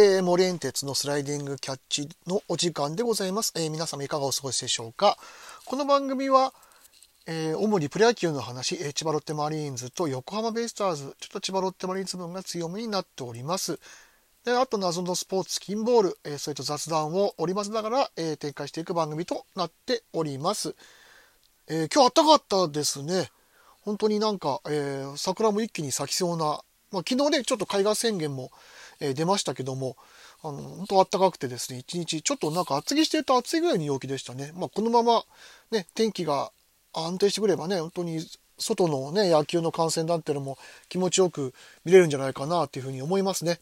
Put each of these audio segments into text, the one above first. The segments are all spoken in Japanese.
えー、モレンテツのスライディングキャッチのお時間でございます。えー、皆様いかがお過ごしでしょうか？この番組は、えー、主にプロ野球の話、えー、千葉ロッテマリーンズと横浜ベイスターズ、ちょっと千葉ロッテマリーンズ分が強めになっております。で、あと謎のスポーツ、キンボール、えー、それと雑談を織り交ぜながら、えー、展開していく番組となっております。えー、今日暖かかったですね。本当になんか、えー、桜も一気に咲きそうな、まあ、昨日ね、ちょっと海岸宣言も、え、出ましたけども、あの、本当暖かくてですね、一日、ちょっとなんか厚着してると暑いぐらいの陽気でしたね。まあ、このまま、ね、天気が安定してくればね、本当に外のね、野球の観戦なんていうのも気持ちよく見れるんじゃないかなっていうふうに思いますね。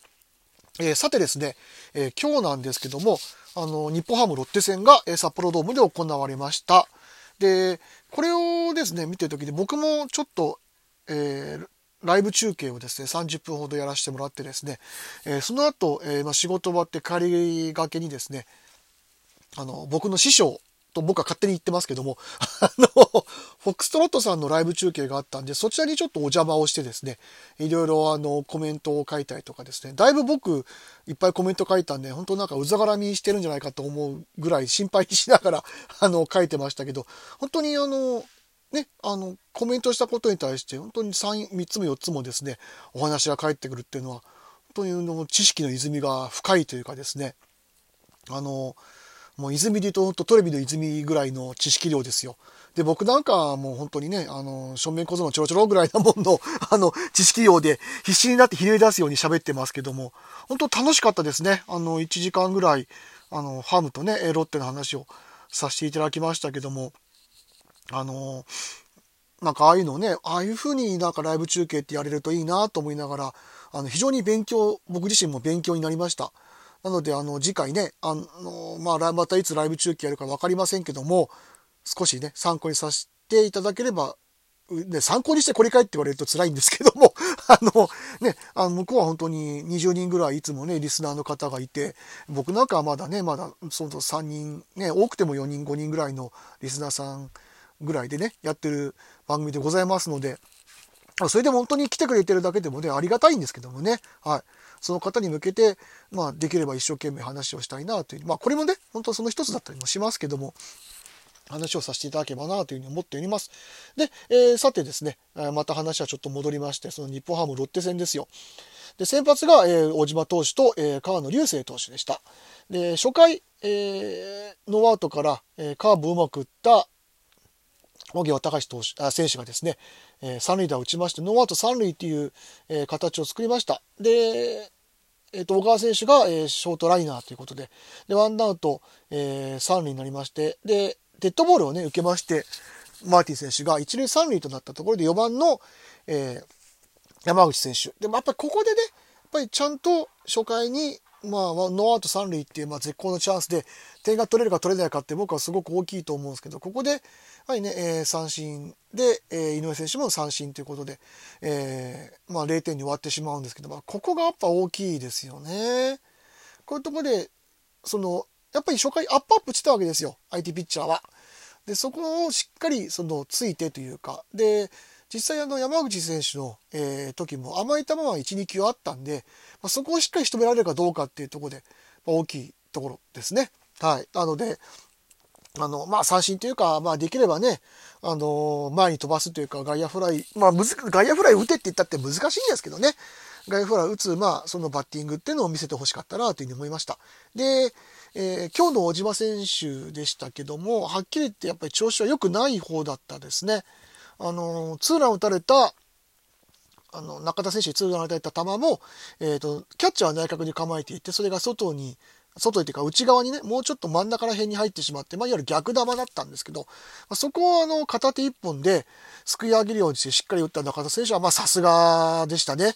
えー、さてですね、えー、今日なんですけども、あの、日本ハムロッテ戦が、えー、札幌ドームで行われました。で、これをですね、見てる時に僕もちょっと、えー、ライブ中継をですね、30分ほどやらせてもらってですね、えー、その後、えー、まあ、仕事終わって帰りがけにですね、あの、僕の師匠と僕は勝手に言ってますけども、あの、フォックストロットさんのライブ中継があったんで、そちらにちょっとお邪魔をしてですね、いろいろあの、コメントを書いたりとかですね、だいぶ僕、いっぱいコメント書いたんで、本当なんかうざがらみしてるんじゃないかと思うぐらい心配しながら、あの、書いてましたけど、本当にあの、ね、あの、コメントしたことに対して、本当に3、3つも4つもですね、お話が返ってくるっていうのは、本当にの知識の泉が深いというかですね、あの、もう泉で言うと、トレビの泉ぐらいの知識量ですよ。で、僕なんかもう本当にね、あの、正面小僧のちょろちょろぐらいなもんの、あの、知識量で必死になってひねり出すように喋ってますけども、本当楽しかったですね。あの、1時間ぐらい、あの、ハムとね、ロッテの話をさせていただきましたけども、あの、なんかああいうのね、ああいう風になんかライブ中継ってやれるといいなと思いながら、あの、非常に勉強、僕自身も勉強になりました。なので、あの、次回ね、あの、まあ、またいつライブ中継やるか分かりませんけども、少しね、参考にさせていただければ、ね、参考にしてこれかいって言われると辛いんですけども、あの、ね、あの、向こうは本当に20人ぐらいいつもね、リスナーの方がいて、僕なんかはまだね、まだ、その3人、ね、多くても4人、5人ぐらいのリスナーさんぐらいでね、やってる番組でございますので、それでも本当に来てくれてるだけでもね、ありがたいんですけどもね、はい。その方に向けて、まあ、できれば一生懸命話をしたいなという、まあ、これもね、本当その一つだったりもしますけども、話をさせていただければなというふうに思っております。で、えー、さてですね、また話はちょっと戻りまして、その日本ハムロッテ戦ですよ。で、先発が、えー、小島投手と、えー、川野流星投手でした。で、初回、えー、ノーアウトから、えー、カーブうまく打った、小際隆投手あ選手がですね、えー、三塁打を打ちまして、ノーアウト三塁っていう、えー、形を作りました。で、えっ、ー、と、小川選手が、えー、ショートライナーということで、で、ワンアウト、えー、三塁になりまして、で、デッドボールをね、受けまして、マーティン選手が一塁三塁となったところで4番の、えー、山口選手。でもやっぱりここでね、やっぱりちゃんと初回にまあ、ノーアウト三塁っていう、まあ、絶好のチャンスで、点が取れるか取れないかって僕はすごく大きいと思うんですけど、ここで、はいね、えー、三振で、えー、井上選手も三振ということで、えー、まあ、0点に終わってしまうんですけど、まあ、ここがやっぱ大きいですよね。こういうところで、その、やっぱり初回アップアップしたわけですよ、相手ピッチャーは。で、そこをしっかり、その、ついてというか、で、実際あの山口選手の、えー、時も甘い球は1、2球あったんで、まあ、そこをしっかり仕留められるかどうかっていうところで、まあ、大きいところですね。はい。なので、あの、まあ、三振というか、まあ、できればね、あの、前に飛ばすというか、外野フライ、まあ、むず、外野フライ打てって言ったって難しいんですけどね。外野フライ打つ、まあ、そのバッティングっていうのを見せてほしかったなというふうに思いました。で、えー、今日の小島選手でしたけども、はっきり言ってやっぱり調子は良くない方だったですね。あの、ツーラン打たれた、あの、中田選手にツーラン打たれた球も、えっ、ー、と、キャッチャーは内角に構えていて、それが外に、外っていうか内側にね、もうちょっと真ん中ら辺に入ってしまって、まあ、いわゆる逆球だったんですけど、まあ、そこをあの、片手一本ですくい上げるようにしてしっかり打った中田選手は、まあ、さすがでしたね。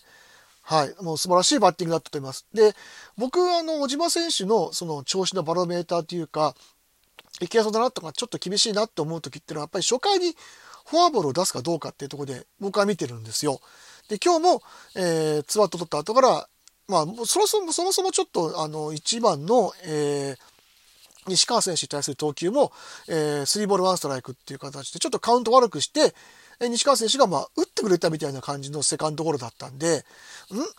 はい。もう素晴らしいバッティングだったと思います。で、僕、あの、小島選手のその調子のバロメーターというか、いけそうだなとか、ちょっと厳しいなって思う時っていうのは、やっぱり初回にフォアボールを出すかどうかっていうところで僕は見てるんですよ。で、今日も、えー、ツーアウト取った後から、まあ、そもそも、そもそもちょっと、あの、1番の、えー、西川選手に対する投球も、えー、スリーボールワンストライクっていう形で、ちょっとカウント悪くしてえ、西川選手がまあ打ってくれたみたいな感じのセカンドゴロだったんで、ん？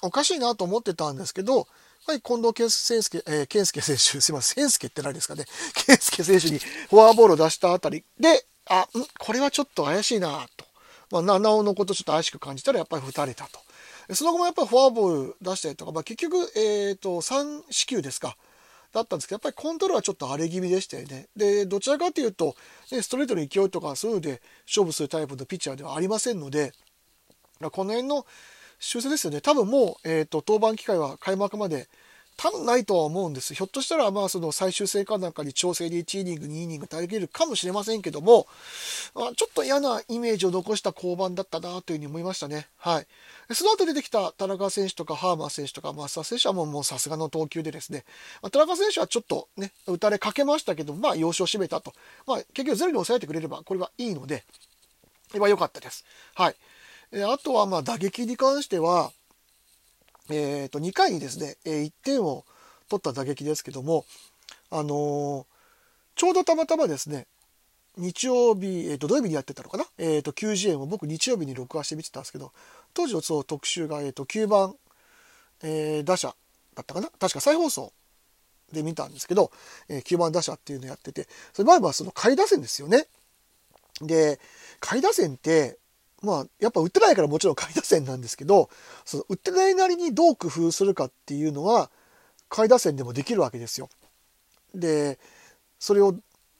おかしいなと思ってたんですけど、はい、近藤健介、えー、健介選手、すいません、健介って何ですかね。健介選手にフォアボールを出したあたりで、あ、んこれはちょっと怪しいなと。まあ、七尾のことちょっと怪しく感じたらやっぱり打たれたと。その後もやっぱりフォアボール出したりとか、まあ、結局、えっ、ー、と、3四球ですか。だったんですけど、やっぱりコントロールはちょっと荒れ気味でしたよね。で、どちらかというと、ね、ストレートの勢いとかそういうので勝負するタイプのピッチャーではありませんので、この辺の修正ですよね。多分もう、えっ、ー、と、登板機会は開幕まで多分ないとは思うんです。ひょっとしたら、まあ、その最終戦かなんかに調整で1イニング、2イニング投げるかもしれませんけども、まあ、ちょっと嫌なイメージを残した降板だったなというふうに思いましたね。はい。その後出てきた田中選手とかハーマー選手とか増田選手はもうもうさすがの投球でですね、まあ、田中選手はちょっとね、打たれかけましたけど、まあ、要所を締めたと。まあ、結局ゼロに抑えてくれれば、これはいいので、これは良かったです。はい。あとは、まあ、打撃に関しては、えー、と2回にですね、え1点を取った打撃ですけども、あのー、ちょうどたまたまですね、日曜日、えー、と土曜日にやってたのかな、えー、と90円を僕日曜日に録画して見てたんですけど、当時のそう特集が、えー、と9番、えー、打者だったかな？確か再放送で見たんですけど、えー、9番打者っていうのやってて、それ前はその下位打線ですよね。で、下位打線って、まあ、やっぱ打ってないからもちろん下位打線なんですけど、その打ってないなりにどう工夫するかっていうのは、下位打線でもできるわけですよ。で、それを、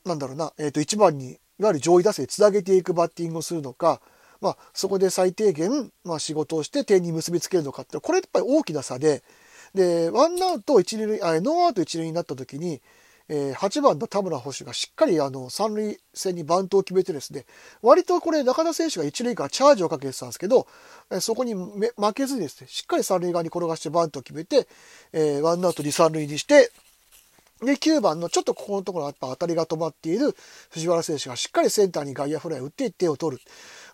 なんだろうな、えっ、ー、と、1番に、いわゆる上位打線につなげていくバッティングをするのか、まあ、そこで最低限、まあ、仕事をして点に結びつけるのかって、これやっぱり大きな差で、で、ワンアウト一塁、あ、ノーアウト一塁になった時に、え、8番の田村捕手がしっかりあの三塁線にバントを決めてですね、割とこれ中田選手が一塁からチャージをかけてたんですけど、え、そこに負けずにですね、しっかり三塁側に転がしてバントを決めて、えー、ワンアウト2、三塁にして、で、9番のちょっとここのところやっぱ当たりが止まっている藤原選手がしっかりセンターに外野フライを打って1点を取る。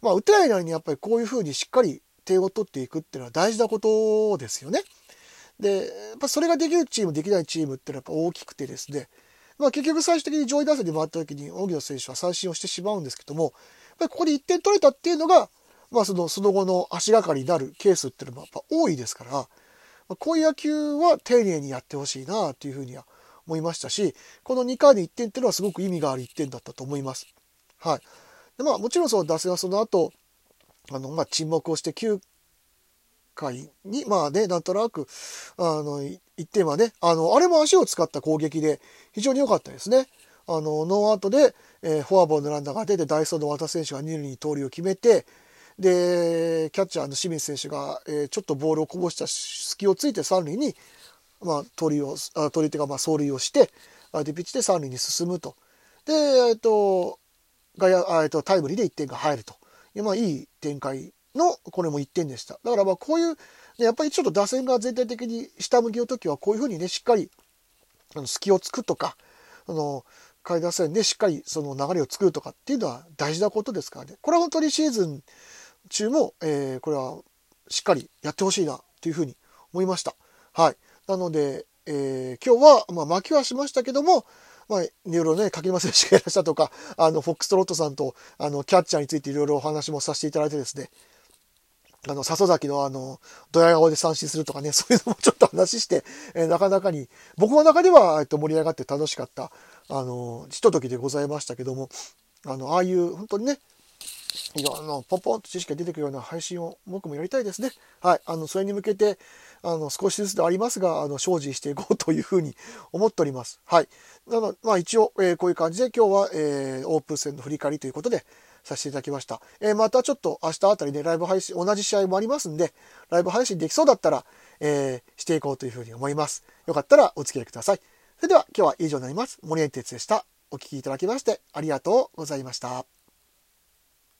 まあ、打てないなりにやっぱりこういうふうにしっかり点を取っていくっていうのは大事なことですよね。で、やっぱそれができるチーム、できないチームっていうのはやっぱ大きくてですね、まあ、結局最終的に上位打線に回った時に荻野選手は三振をしてしまうんですけども、やっぱりここで1点取れたっていうのが、まあ、そのその後の足がかりになるケースっていうのもやっぱ多いですから、まあ、こういう野球は丁寧にやってほしいなというふうには思いましたし、この2回で1点っていうのはすごく意味がある1点だったと思います。はい。でまあ、もちろんその打線はその後、あの、まあ、沈黙をして9回に、まあね、なんとなく、あの、1点はね、あの、あれも足を使った攻撃で非常に良かったですね。あの、ノーアウトで、えー、フォアボールのランナーが出て、ダイソーの和田選手が二塁に盗塁を決めて、で、キャッチャーの清水選手が、えー、ちょっとボールをこぼした隙をついて三塁に、まあ、盗塁を、あ盗塁というか、まあ、走塁をして、相手ピッチで三塁に進むと。で、えっ、ー、と、外野、えっ、と、タイムリーで1点が入ると。まあ、いい展開の、これも1点でした。だからまあこういう、ね、やっぱりちょっと打線が全体的に下向きの時はこういうふうにね、しっかり、あの、隙をつくとか、あの、下位打線でしっかりその流れを作るとかっていうのは大事なことですからね。これは本当にシーズン中も、えー、これはしっかりやってほしいなというふうに思いました。はい。なので、えー、今日は、まあ、負けはしましたけども、まあ、いろいろね、柿沼選手がいらっしゃとか、あの、フォックストロットさんと、あの、キャッチャーについていろいろお話もさせていただいてですね、あの、笹崎のあの、ドヤ顔で三振するとかね、そういうのもちょっと話して、えー、なかなかに、僕の中では、えっと、盛り上がって楽しかった、あの、ひとときでございましたけども、あの、ああいう、本当にね、いろんなポンポンと知識が出てくるような配信を僕もやりたいですね。はい。あの、それに向けて、あの、少しずつでありますが、あの、精進していこうというふうに思っております。はい。なので、まあ一応、えー、こういう感じで今日は、えー、オープン戦の振り返りということで、させていただきました。えー、またちょっと明日あたりね、ライブ配信、同じ試合もありますんで、ライブ配信できそうだったら、えー、していこうというふうに思います。よかったらお付き合いください。それでは今日は以上になります。森エンテツでした。お聴きいただきましてありがとうございました。